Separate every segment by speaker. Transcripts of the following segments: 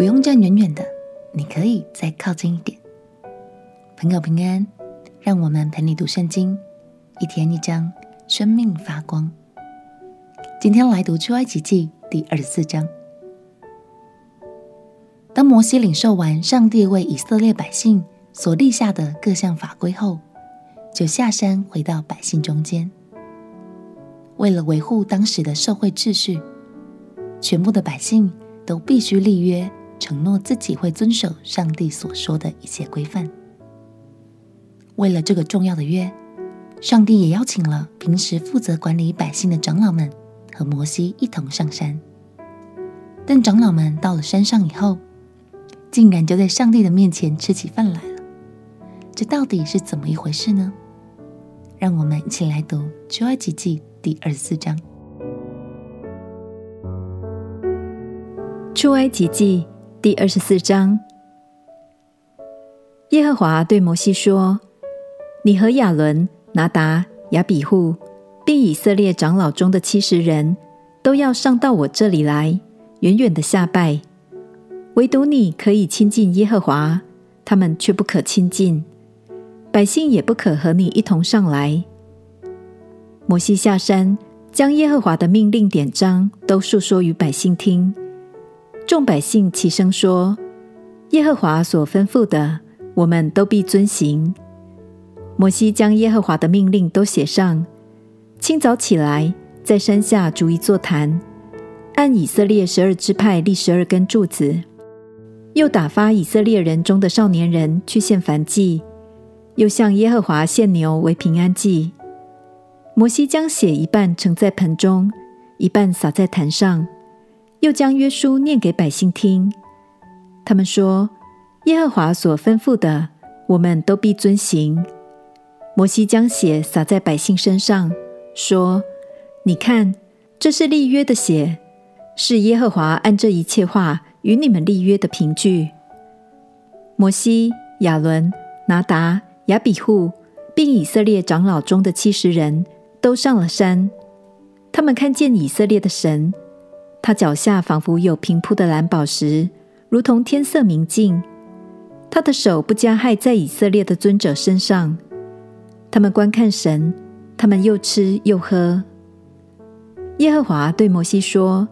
Speaker 1: 不用站远远的，你可以再靠近一点。朋友平安，让我们陪你读圣经，一天一章，生命发光。今天来读出埃及记第二十四章。当摩西领受完上帝为以色列百姓所立下的各项法规后，就下山回到百姓中间。为了维护当时的社会秩序，全部的百姓都必须立约，承诺自己会遵守上帝所说的一切规范。为了这个重要的约，上帝也邀请了平时负责管理百姓的长老们和摩西一同上山。但长老们到了山上以后，竟然就在上帝的面前吃起饭来了，这到底是怎么一回事呢？让我们一起来读《出埃及记》第二十四章。
Speaker 2: 《出埃及记》第二十四章，耶和华对摩西说：“你和亚伦、拿达、亚比户，并以色列长老中的七十人，都要上到我这里来，远远的下拜。”唯独你可以亲近耶和华，他们却不可亲近，百姓也不可和你一同上来。摩西下山，将耶和华的命令典章都述说于百姓听。众百姓齐声说：“耶和华所吩咐的，我们都必遵行。”摩西将耶和华的命令都写上，清早起来，在山下逐一座坛，按以色列十二支派立十二根柱子。又打发以色列人中的少年人去献燔祭，又向耶和华献牛为平安祭。摩西将血一半盛在盆中，一半洒在坛上，又将约书念给百姓听。他们说：“耶和华所吩咐的，我们都必遵行。”摩西将血洒在百姓身上，说：“你看，这是立约的血，是耶和华按这一切话。”与你们立约的凭据。摩西、亚伦、拿达、亚比户，并以色列长老中的七十人都上了山。他们看见以色列的神，他脚下仿佛有平铺的蓝宝石，如同天色明净。他的手不加害在以色列的尊者身上。他们观看神，他们又吃又喝。耶和华对摩西说：“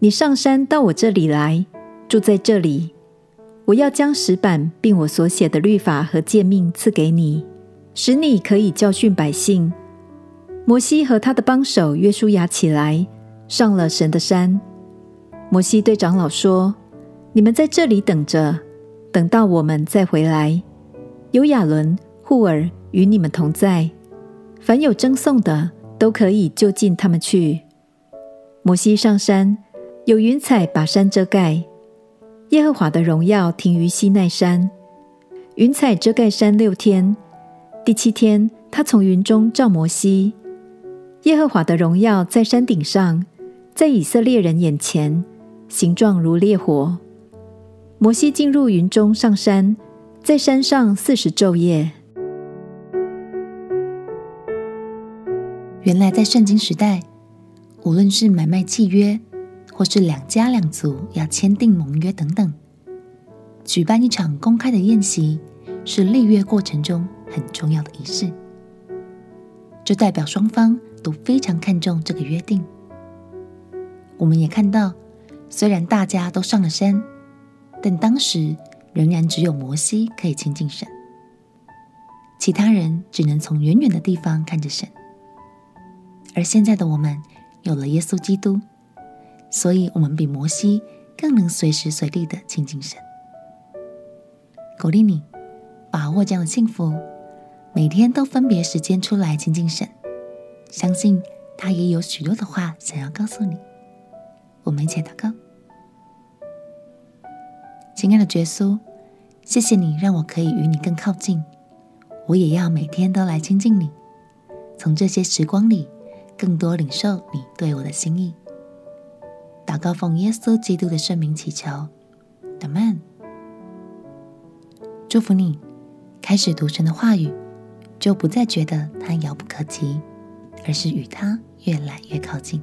Speaker 2: 你上山到我这里来。”住在这里，我要将石板并我所写的律法和诫命赐给你，使你可以教训百姓。摩西和他的帮手约书亚起来，上了神的山。摩西对长老说：“你们在这里等着，等到我们再回来。有亚伦、户珥与你们同在，凡有争讼的，都可以就近他们去。”摩西上山，有云彩把山遮盖。耶和华的荣耀停于西奈山，云彩遮盖山六天。第七天，他从云中召摩西。耶和华的荣耀在山顶上，在以色列人眼前，形状如烈火。摩西进入云中上山，在山上四十昼夜。
Speaker 1: 原来在圣经时代，无论是买卖契约，或是两家两族要签订盟约等等，举办一场公开的宴席，是立约过程中很重要的仪式。这代表双方都非常看重这个约定。我们也看到，虽然大家都上了山，但当时仍然只有摩西可以亲近神，其他人只能从远远的地方看着神。而现在的我们有了耶稣基督。所以，我们比摩西更能随时随地的亲近神。鼓励你把握这样的幸福，每天都分别时间出来亲近神，相信他也有许多的话想要告诉你。我们一起祷告：亲爱的耶稣，谢谢你让我可以与你更靠近，我也要每天都来亲近你，从这些时光里更多领受你对我的心意。祷告奉耶稣基督的圣名祈求，阿们。祝福你，开始读神的话语，就不再觉得它遥不可及，而是与它越来越靠近。